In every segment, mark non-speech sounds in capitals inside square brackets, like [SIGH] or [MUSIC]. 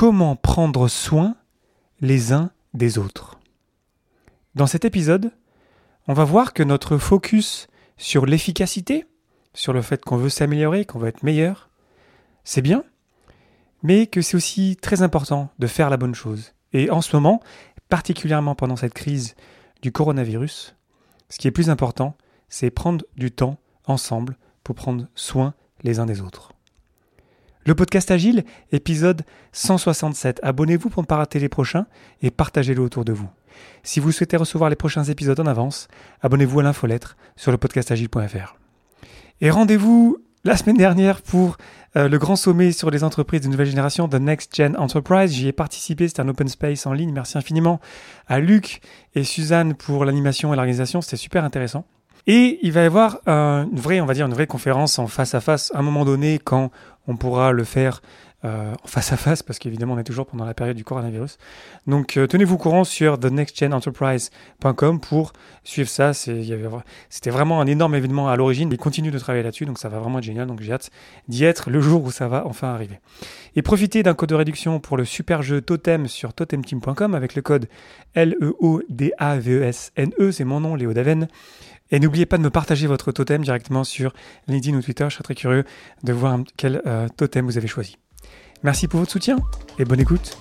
Comment prendre soin les uns des autres Dans cet épisode, on va voir que notre focus sur l'efficacité, sur le fait qu'on veut s'améliorer, qu'on veut être meilleur, c'est bien, mais que c'est aussi très important de faire la bonne chose. Et en ce moment, particulièrement pendant cette crise du coronavirus, ce qui est plus important, c'est prendre du temps ensemble pour prendre soin les uns des autres. Le podcast Agile, épisode 167. Abonnez-vous pour ne pas rater les prochains et partagez-le autour de vous. Si vous souhaitez recevoir les prochains épisodes en avance, abonnez-vous à l'infolettre sur le podcastagile.fr. Et rendez-vous la semaine dernière pour euh, le grand sommet sur les entreprises de nouvelle génération, The Next Gen Enterprise. J'y ai participé, c'était un open space en ligne. Merci infiniment à Luc et Suzanne pour l'animation et l'organisation, c'était super intéressant. Et il va y avoir une vraie, on va dire, une vraie conférence en face à face à un moment donné quand on pourra le faire euh, face à face parce qu'évidemment on est toujours pendant la période du coronavirus. Donc euh, tenez-vous courant sur thenextgenenterprise.com pour suivre ça. C'était vraiment un énorme événement à l'origine. Ils continuent de travailler là-dessus, donc ça va vraiment être génial. Donc j'ai hâte d'y être le jour où ça va enfin arriver. Et profitez d'un code de réduction pour le super jeu Totem sur totemteam.com avec le code L-E-O-D-A-V-E-S-N-E, e. c'est mon nom, Léo Daven. Et n'oubliez pas de me partager votre totem directement sur LinkedIn ou Twitter. Je serais très curieux de voir quel euh, totem vous avez choisi. Merci pour votre soutien et bonne écoute.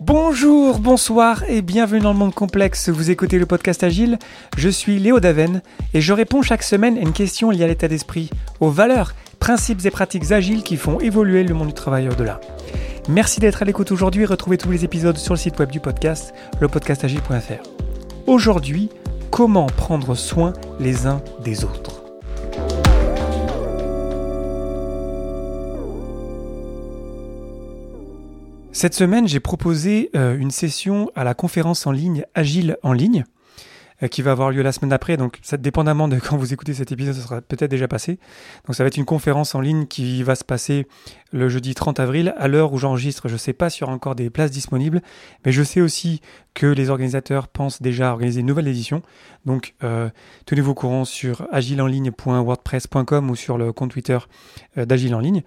Bonjour, bonsoir et bienvenue dans le monde complexe. Vous écoutez le podcast Agile. Je suis Léo Daven et je réponds chaque semaine à une question liée à l'état d'esprit, aux valeurs, principes et pratiques agiles qui font évoluer le monde du travail au-delà. Merci d'être à l'écoute aujourd'hui. Retrouvez tous les épisodes sur le site web du podcast, lepodcastagile.fr. Aujourd'hui, comment prendre soin les uns des autres? Cette semaine, j'ai proposé euh, une session à la conférence en ligne Agile en ligne qui va avoir lieu la semaine d'après. Donc, ça, dépendamment de [LAUGHS] quand vous écoutez cet épisode, ça sera peut-être déjà passé. Donc, ça va être une conférence en ligne qui va se passer le jeudi 30 avril. À l'heure où j'enregistre, je ne sais pas s'il y aura encore des places disponibles, mais je sais aussi que les organisateurs pensent déjà organiser une nouvelle édition. Donc, euh, tenez-vous au courant sur agileenligne.wordpress.com ou sur le compte Twitter euh, d'Agile en ligne.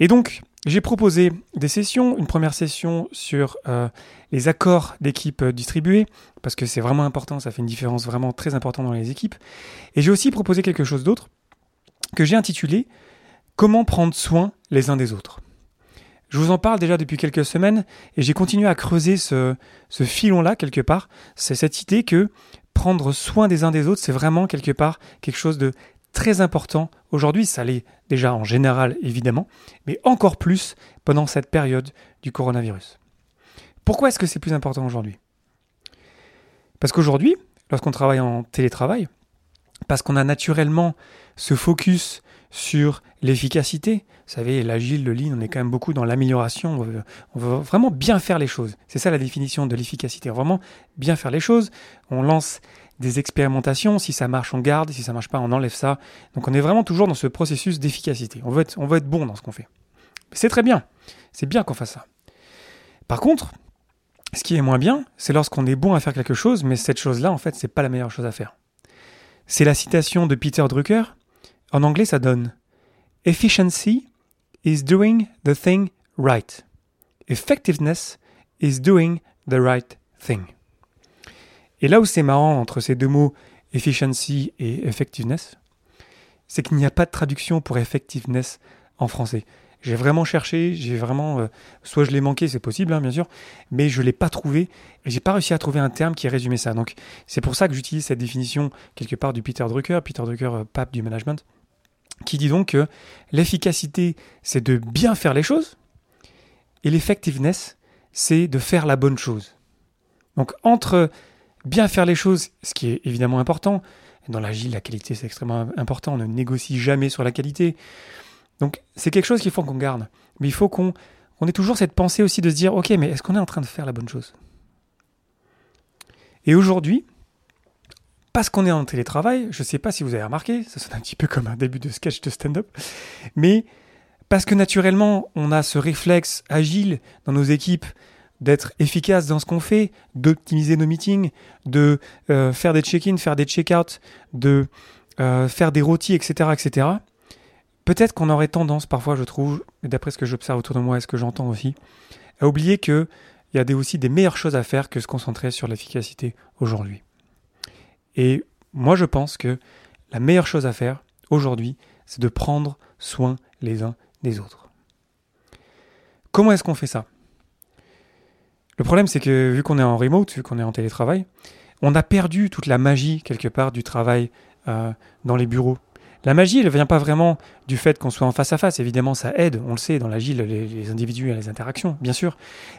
Et donc, j'ai proposé des sessions, une première session sur euh, les accords d'équipe euh, distribués, parce que c'est vraiment important, ça fait une différence vraiment très importante dans les équipes. Et j'ai aussi proposé quelque chose d'autre que j'ai intitulé Comment prendre soin les uns des autres. Je vous en parle déjà depuis quelques semaines et j'ai continué à creuser ce filon-là quelque part. C'est cette idée que prendre soin des uns des autres, c'est vraiment quelque part quelque chose de très important aujourd'hui, ça l'est déjà en général évidemment, mais encore plus pendant cette période du coronavirus. Pourquoi est-ce que c'est plus important aujourd'hui? Parce qu'aujourd'hui, lorsqu'on travaille en télétravail, parce qu'on a naturellement ce focus sur l'efficacité. Vous savez, l'agile, le lean, on est quand même beaucoup dans l'amélioration. On, veut, vraiment bien faire les choses. C'est ça la définition de l'efficacité. Vraiment bien faire les choses. On lance des expérimentations. Si ça marche, on garde. Si ça marche pas, on enlève ça. Donc on est vraiment toujours dans ce processus d'efficacité. On veut être, on veut être bon dans ce qu'on fait. C'est très bien. C'est bien qu'on fasse ça. Par contre, ce qui est moins bien, c'est lorsqu'on est bon à faire quelque chose, mais cette chose-là, en fait, c'est pas la meilleure chose à faire. C'est la citation de Peter Drucker. En anglais, ça donne Efficiency is doing the thing right. Effectiveness is doing the right thing. Et là où c'est marrant entre ces deux mots, efficiency et effectiveness, c'est qu'il n'y a pas de traduction pour effectiveness en français. J'ai vraiment cherché, j'ai vraiment, euh, soit je l'ai manqué, c'est possible, hein, bien sûr, mais je l'ai pas trouvé et j'ai pas réussi à trouver un terme qui résumait ça. Donc c'est pour ça que j'utilise cette définition quelque part du Peter Drucker, Peter Drucker, euh, pape du management, qui dit donc que l'efficacité, c'est de bien faire les choses et l'effectiveness, c'est de faire la bonne chose. Donc entre bien faire les choses, ce qui est évidemment important. Dans l'agile, la qualité, c'est extrêmement important. On ne négocie jamais sur la qualité. Donc, c'est quelque chose qu'il faut qu'on garde. Mais il faut qu'on on ait toujours cette pensée aussi de se dire, OK, mais est-ce qu'on est en train de faire la bonne chose? Et aujourd'hui, parce qu'on est en télétravail, je ne sais pas si vous avez remarqué, ça sonne un petit peu comme un début de sketch de stand-up, mais parce que naturellement, on a ce réflexe agile dans nos équipes d'être efficace dans ce qu'on fait, d'optimiser nos meetings, de euh, faire des check-in, faire des check-out, de euh, faire des rôtis, etc., etc., peut-être qu'on aurait tendance, parfois, je trouve, d'après ce que j'observe autour de moi et ce que j'entends aussi, à oublier qu'il y a des, aussi des meilleures choses à faire que se concentrer sur l'efficacité aujourd'hui. Et moi, je pense que la meilleure chose à faire aujourd'hui, c'est de prendre soin les uns des autres. Comment est-ce qu'on fait ça? Le problème, c'est que vu qu'on est en remote, vu qu'on est en télétravail, on a perdu toute la magie quelque part du travail euh, dans les bureaux. La magie, elle ne vient pas vraiment du fait qu'on soit en face à face. Évidemment, ça aide, on le sait, dans l'agile, les, les individus et les interactions, bien sûr.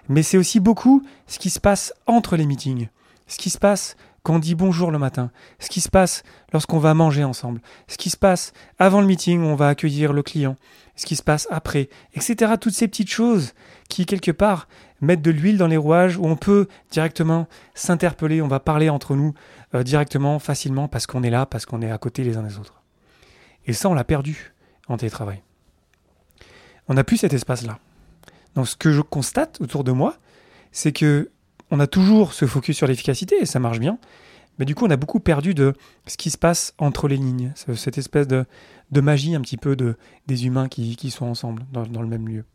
Mais c'est aussi beaucoup ce qui se passe entre les meetings, ce qui se passe quand on dit bonjour le matin, ce qui se passe lorsqu'on va manger ensemble, ce qui se passe avant le meeting où on va accueillir le client, ce qui se passe après, etc. Toutes ces petites choses qui, quelque part, mettent de l'huile dans les rouages, où on peut directement s'interpeller, on va parler entre nous euh, directement, facilement, parce qu'on est là, parce qu'on est à côté les uns des autres. Et ça, on l'a perdu en télétravail. On n'a plus cet espace-là. Donc ce que je constate autour de moi, c'est que on a toujours ce focus sur l'efficacité et ça marche bien. Mais du coup, on a beaucoup perdu de ce qui se passe entre les lignes, cette espèce de, magie un petit peu de, des humains qui, sont ensemble dans, le même lieu.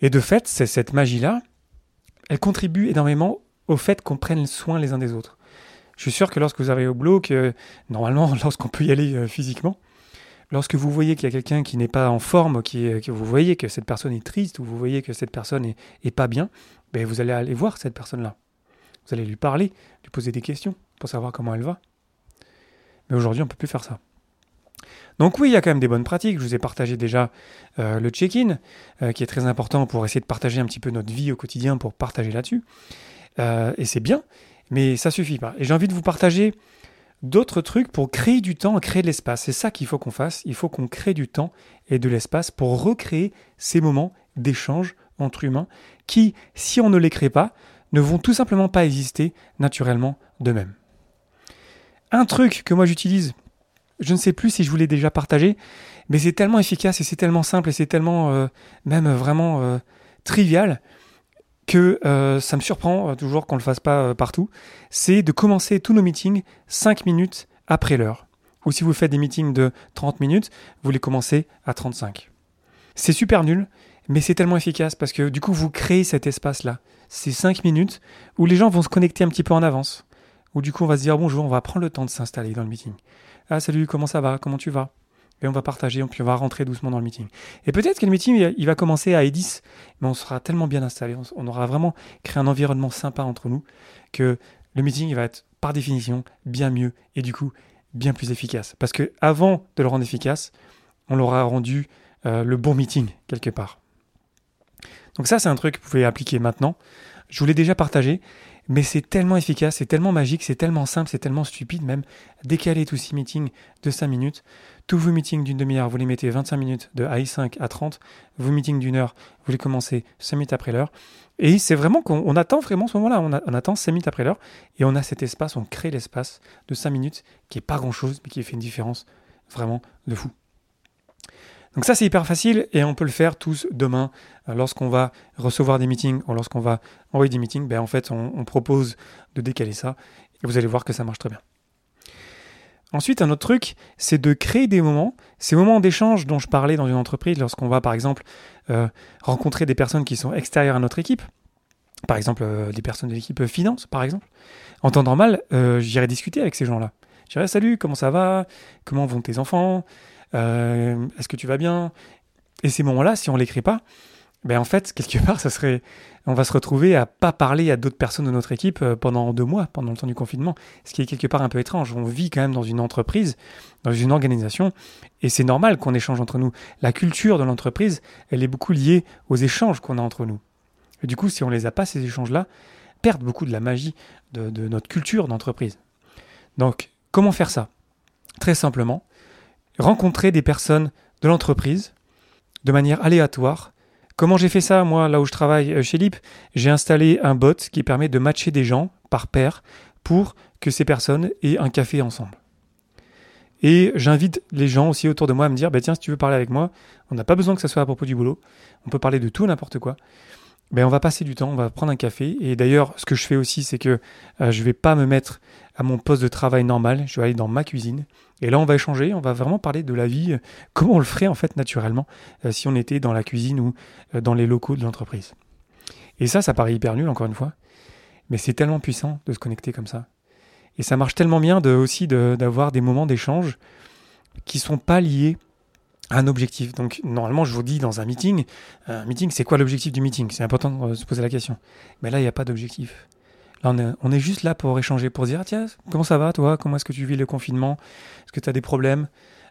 Et de fait, c'est cette magie-là, elle contribue énormément au fait qu'on prenne soin les uns des autres. Je suis sûr que lorsque vous arrivez au que normalement, [LAUGHS] lorsqu'on peut y aller euh, physiquement, lorsque vous voyez qu'il y a quelqu'un qui n'est pas en forme, qui que vous voyez que cette personne est triste, ou vous voyez que cette personne est pas bien, ben vous allez aller voir cette personne-là. Vous allez lui parler, lui poser des questions pour savoir comment elle va. Mais aujourd'hui, on ne peut plus faire ça. Donc oui, il y a quand même des bonnes pratiques. Je vous ai partagé déjà euh, le check-in, euh, qui est très important pour essayer de partager un petit peu notre vie au quotidien, pour partager là-dessus. Euh, et c'est bien, mais ça suffit pas. Et j'ai envie de vous partager d'autres trucs pour créer du temps, créer de l'espace. C'est ça qu'il faut qu'on fasse. Il faut qu'on crée du temps et de l'espace pour recréer ces moments d'échange entre humains qui, si on ne les crée pas, ne vont tout simplement pas exister naturellement d'eux-mêmes. Un truc que moi j'utilise, je ne sais plus si je vous l'ai déjà partagé, mais c'est tellement efficace et c'est tellement simple et c'est tellement euh, même vraiment euh, trivial que euh, ça me surprend toujours qu'on ne le fasse pas partout, c'est de commencer tous nos meetings 5 minutes après l'heure. Ou si vous faites des meetings de 30 minutes, vous les commencez à 35. C'est super nul, mais c'est tellement efficace parce que du coup, vous créez cet espace-là. Ces 5 minutes où les gens vont se connecter un petit peu en avance. Où du coup, on va se dire bonjour, on va prendre le temps de s'installer dans le meeting. Ah, salut, comment ça va? Comment tu vas? Et on va partager, puis on va rentrer doucement dans le meeting. Et peut-être que le meeting, il va commencer à E10, mais on sera tellement bien installé, on aura vraiment créé un environnement sympa entre nous, que le meeting va être par définition bien mieux et du coup bien plus efficace. Parce que avant de le rendre efficace, on l'aura rendu euh, le bon meeting quelque part. Donc ça, c'est un truc que vous pouvez appliquer maintenant. Je vous l'ai déjà partagé, mais c'est tellement efficace, c'est tellement magique, c'est tellement simple, c'est tellement stupide même. Décaler tous ces meetings de 5 minutes. Tous vos meetings d'une demi-heure, vous les mettez 25 minutes de AI5 à 30. Vos meetings d'une heure, vous les commencez 5 minutes après l'heure. Et c'est vraiment qu'on attend vraiment ce moment-là. On, attend 5 minutes après l'heure et on a cet espace, on crée l'espace de 5 minutes qui est pas grand-chose, mais qui fait une différence vraiment de fou. Donc ça c'est hyper facile et on peut le faire tous demain euh, lorsqu'on va recevoir des meetings ou lorsqu'on va envoyer des meetings. Ben en fait on, propose de décaler ça et vous allez voir que ça marche très bien. Ensuite, un autre truc, c'est de créer des moments, ces moments d'échange dont je parlais dans une entreprise, lorsqu'on va par exemple euh, rencontrer des personnes qui sont extérieures à notre équipe, par exemple euh, des personnes de l'équipe finance, par exemple. En temps normal, j'irai discuter avec ces gens-là. Je dirais salut, comment ça va? Comment vont tes enfants? Euh, est-ce que tu vas bien? Et ces moments-là, si on l'écrit pas, ben en fait, quelque [LAUGHS] part, ça serait, on va se retrouver à pas parler à d'autres personnes de notre équipe euh, pendant deux mois, pendant le temps du confinement, ce qui est quelque part un peu étrange. On vit quand même dans une entreprise, dans une organisation, et c'est normal qu'on échange entre nous. La culture de l'entreprise, elle est beaucoup liée aux échanges qu'on a entre nous. Et du coup, si on les a pas ces échanges-là, perdent beaucoup de la magie de, de notre culture d'entreprise. Donc, comment faire ça? Très simplement, rencontrer des personnes de l'entreprise de manière aléatoire. Comment j'ai fait ça, moi, là où je travaille euh, chez LIP? J'ai installé un bot qui permet de matcher des gens par paire pour que ces personnes aient un café ensemble. Et j'invite les gens aussi autour de moi à me dire, bah tiens, si tu veux parler avec moi, on n'a pas besoin que ça soit à propos du boulot, on peut parler de tout n'importe quoi. Ben, on va passer du temps, on va prendre un café. Et d'ailleurs, ce que je fais aussi, c'est que euh, je ne vais pas me mettre à mon poste de travail normal, je vais aller dans ma cuisine. Et là, on va échanger, on va vraiment parler de la vie, comment on le ferait en fait naturellement si on était dans la cuisine ou dans les locaux de l'entreprise. Et ça, ça paraît hyper nul, encore une fois. Mais c'est tellement puissant de se connecter comme ça. Et ça marche tellement bien de, aussi d'avoir des moments d'échange qui sont pas liés un objectif. Donc normalement, je vous dis dans un meeting, un meeting, c'est quoi l'objectif du meeting? C'est important de se poser la question. Mais là, il n'y a pas d'objectif. Là, on est, juste là pour échanger, pour dire, ah, tiens, comment ça va toi? Comment est-ce que tu vis le confinement? Est-ce que tu as des problèmes?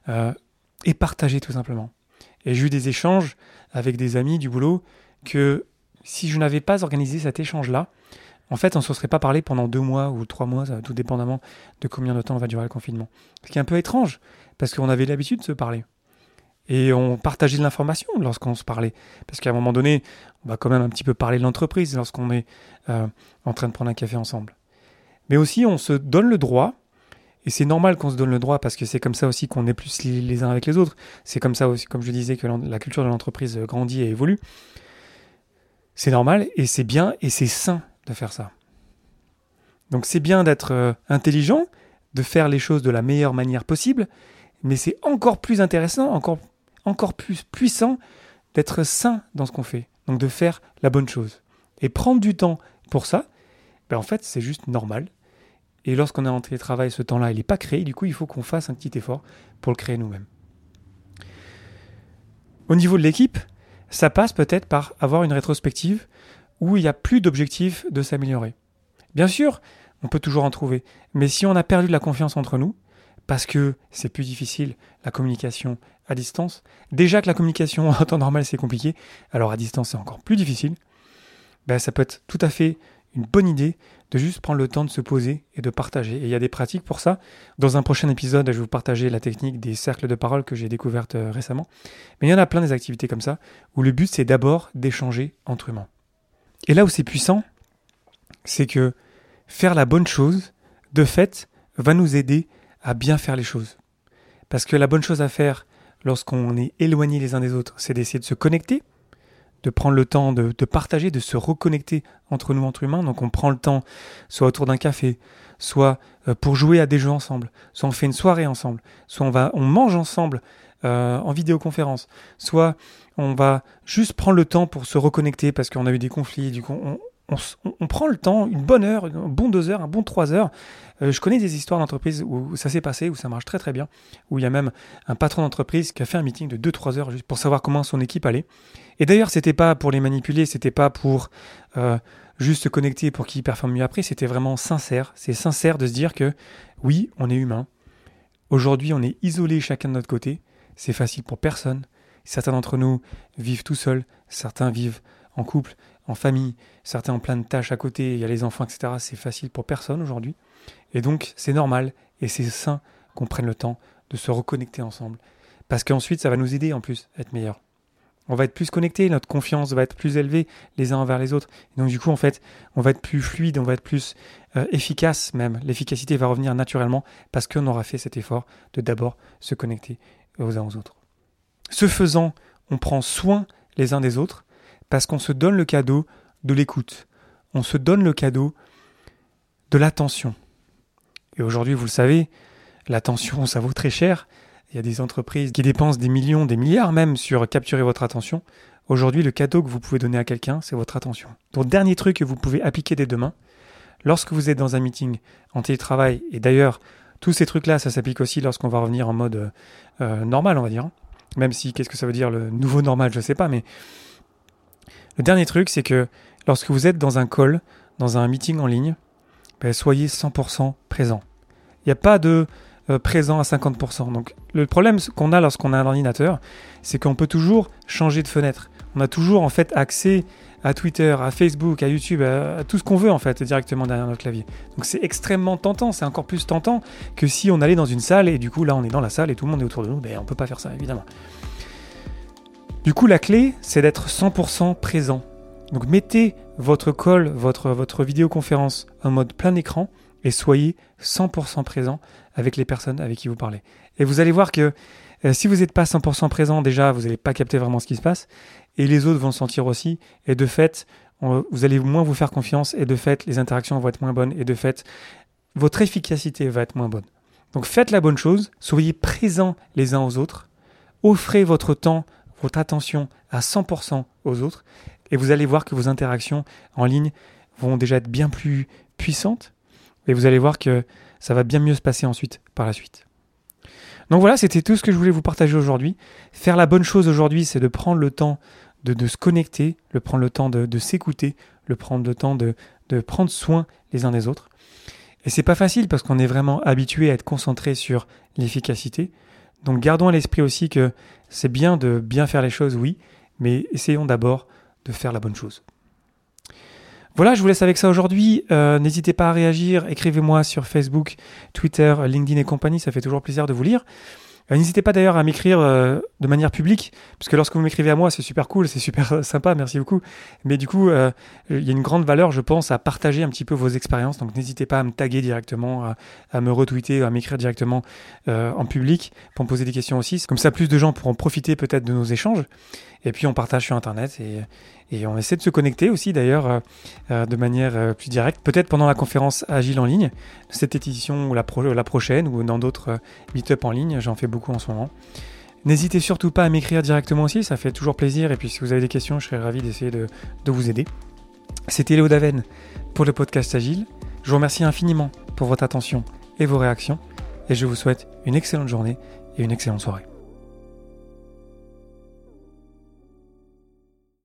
Euh, Et partager tout simplement. Et j'ai eu des échanges avec des amis du boulot que si je n'avais pas organisé cet échange-là, en fait, on ne se serait pas parlé pendant deux mois ou trois mois, tout dépendamment de combien de temps va durer le confinement. Ce qui est un peu étrange, parce qu'on avait l'habitude de se parler. Et on partageait de l'information lorsqu'on se parlait. Parce qu'à un moment donné, on va quand même un petit peu parler de l'entreprise lorsqu'on est euh, en train de prendre un café ensemble. Mais aussi, on se donne le droit, et c'est normal qu'on se donne le droit, parce que c'est comme ça aussi qu'on est plus les uns avec les autres. C'est comme ça aussi, comme je disais, que la culture de l'entreprise grandit et évolue. C'est normal, et c'est bien, et c'est sain de faire ça. Donc c'est bien d'être euh, intelligent, de faire les choses de la meilleure manière possible, mais c'est encore plus intéressant, encore, encore plus puissant d'être sain dans ce qu'on fait. Donc de faire la bonne chose. Et prendre du temps pour ça, ben en fait c'est juste normal. Et lorsqu'on est en télétravail, ce temps-là, il n'est pas créé. Du coup, il faut qu'on fasse un petit effort pour le créer nous-mêmes. Au niveau de l'équipe, ça passe peut-être par avoir une rétrospective où il n'y a plus d'objectif de s'améliorer. Bien sûr, on peut toujours en trouver, mais si on a perdu de la confiance entre nous, parce que c'est plus difficile la communication à distance, déjà que la communication en temps normal c'est compliqué, alors à distance c'est encore plus difficile, ben ça peut être tout à fait une bonne idée de juste prendre le temps de se poser et de partager. Et il y a des pratiques pour ça. Dans un prochain épisode, je vais vous partager la technique des cercles de parole que j'ai découverte euh, récemment. Mais il y en a plein des activités comme ça, où le but c'est d'abord d'échanger entre humains. Et là où c'est puissant, c'est que faire la bonne chose, de fait, va nous aider à bien faire les choses. Parce que la bonne chose à faire lorsqu'on est éloigné les uns des autres, c'est d'essayer de se connecter, de prendre le temps de, partager, de se reconnecter entre nous, entre humains. Donc on prend le temps, soit autour d'un café, soit euh, pour jouer à des jeux ensemble, soit on fait une soirée ensemble, soit on, va, on mange ensemble euh, en vidéoconférence, soit on va juste prendre le temps pour se reconnecter parce qu'on a eu des conflits, du coup on, prend le temps, une bonne heure, un bon deux heures, un bon trois heures. Euh, je connais des histoires d'entreprises où ça s'est passé, où ça marche très très bien, où il y a même un patron d'entreprise qui a fait un meeting de deux trois heures juste pour savoir comment son équipe allait. Et d'ailleurs, c'était pas pour les manipuler, c'était pas pour euh, juste se connecter pour qu'ils performent mieux après, c'était vraiment sincère. C'est sincère de se dire que oui, on est humain. Aujourd'hui, on est isolé chacun de notre côté. C'est facile pour personne. Certains d'entre nous vivent tout seuls, certains vivent en couple, en famille, certains ont plein de tâches à côté, il y a les enfants, etc. C'est facile pour personne aujourd'hui. Et donc, c'est normal et c'est sain qu'on prenne le temps de se reconnecter ensemble. Parce qu'ensuite, ça va nous aider en plus à être meilleurs. On va être plus connectés, notre confiance va être plus élevée les uns envers les autres. Et donc, du coup, en fait, on va être plus fluide, on va être plus euh, efficace même. L'efficacité va revenir naturellement parce qu'on aura fait cet effort de d'abord se connecter aux uns aux autres. Ce faisant, on prend soin les uns des autres parce qu'on se donne le cadeau de l'écoute. On se donne le cadeau de l'attention. Et aujourd'hui, vous le savez, l'attention, ça vaut très cher. Il y a des entreprises qui dépensent des millions, des milliards même sur capturer votre attention. Aujourd'hui, le cadeau que vous pouvez donner à quelqu'un, c'est votre attention. Donc, dernier truc que vous pouvez appliquer dès demain, lorsque vous êtes dans un meeting en télétravail, et d'ailleurs, tous ces trucs-là, ça s'applique aussi lorsqu'on va revenir en mode euh, normal, on va dire. Même si, qu'est-ce que ça veut dire le nouveau normal, je ne sais pas, mais le dernier truc, c'est que lorsque vous êtes dans un call, dans un meeting en ligne, ben, soyez 100% présent. Il n'y a pas de euh, présent à 50%. Donc le problème qu'on a lorsqu'on a un ordinateur, c'est qu'on peut toujours changer de fenêtre. On a toujours en fait accès à Twitter, à Facebook, à YouTube, à, tout ce qu'on veut en fait directement derrière notre clavier. Donc c'est extrêmement tentant, c'est encore plus tentant que si on allait dans une salle et du coup là on est dans la salle et tout le monde est autour de nous, ben on peut pas faire ça évidemment. Du coup, la clé, c'est d'être 100% présent. Donc mettez votre call, votre, vidéoconférence en mode plein écran et soyez 100% présent avec les personnes avec qui vous parlez. Et vous allez voir que euh, si vous n'êtes pas 100% présent, déjà, vous n'allez pas capter vraiment ce qui se passe. Et les autres vont le sentir aussi. Et de fait, vous allez moins vous faire confiance et de fait, les interactions vont être moins bonnes et de fait, votre efficacité va être moins bonne. Donc faites la bonne chose, soyez présents les uns aux autres, offrez votre temps, votre attention à 100% aux autres et vous allez voir que vos interactions en ligne vont déjà être bien plus puissantes et vous allez voir que ça va bien mieux se passer ensuite par la suite. Donc voilà, c'était tout ce que je voulais vous partager aujourd'hui. Faire la bonne chose aujourd'hui, c'est de prendre le temps de, se connecter, le prendre le temps de, s'écouter, le prendre le temps de, de prendre soin les uns des autres. Et c'est pas facile parce qu'on est vraiment habitué à être concentré sur l'efficacité. Donc gardons à l'esprit aussi que c'est bien de bien faire les choses, oui, mais essayons d'abord de faire la bonne chose. Voilà, je vous laisse avec ça aujourd'hui. Euh, n'hésitez pas à réagir, écrivez-moi sur Facebook, Twitter, LinkedIn et compagnie, ça fait toujours plaisir de vous lire. Euh, n'hésitez pas d'ailleurs à m'écrire euh, de manière publique, puisque lorsque vous m'écrivez à moi, c'est super cool, c'est super sympa, merci beaucoup. Mais du coup, euh, il y a une grande valeur, je pense, à partager un petit peu vos expériences. Donc n'hésitez pas à me taguer directement, à, me retweeter, à m'écrire directement en public pour me poser des questions aussi. Comme ça, plus de gens pourront profiter peut-être de nos échanges. Et puis on partage sur Internet et, on essaie de se connecter aussi d'ailleurs euh, euh, de manière euh, plus directe, peut-être pendant la conférence Agile en ligne, cette édition ou la, prochaine ou dans d'autres meet-up en ligne, j'en fais beaucoup en ce moment. N'hésitez surtout pas à m'écrire directement aussi, ça fait toujours plaisir et puis si vous avez des questions, je serais ravi d'essayer de, de vous aider. C'était Léo Daven pour le podcast Agile. Je vous remercie infiniment pour votre attention et vos réactions et je vous souhaite une excellente journée et une excellente soirée.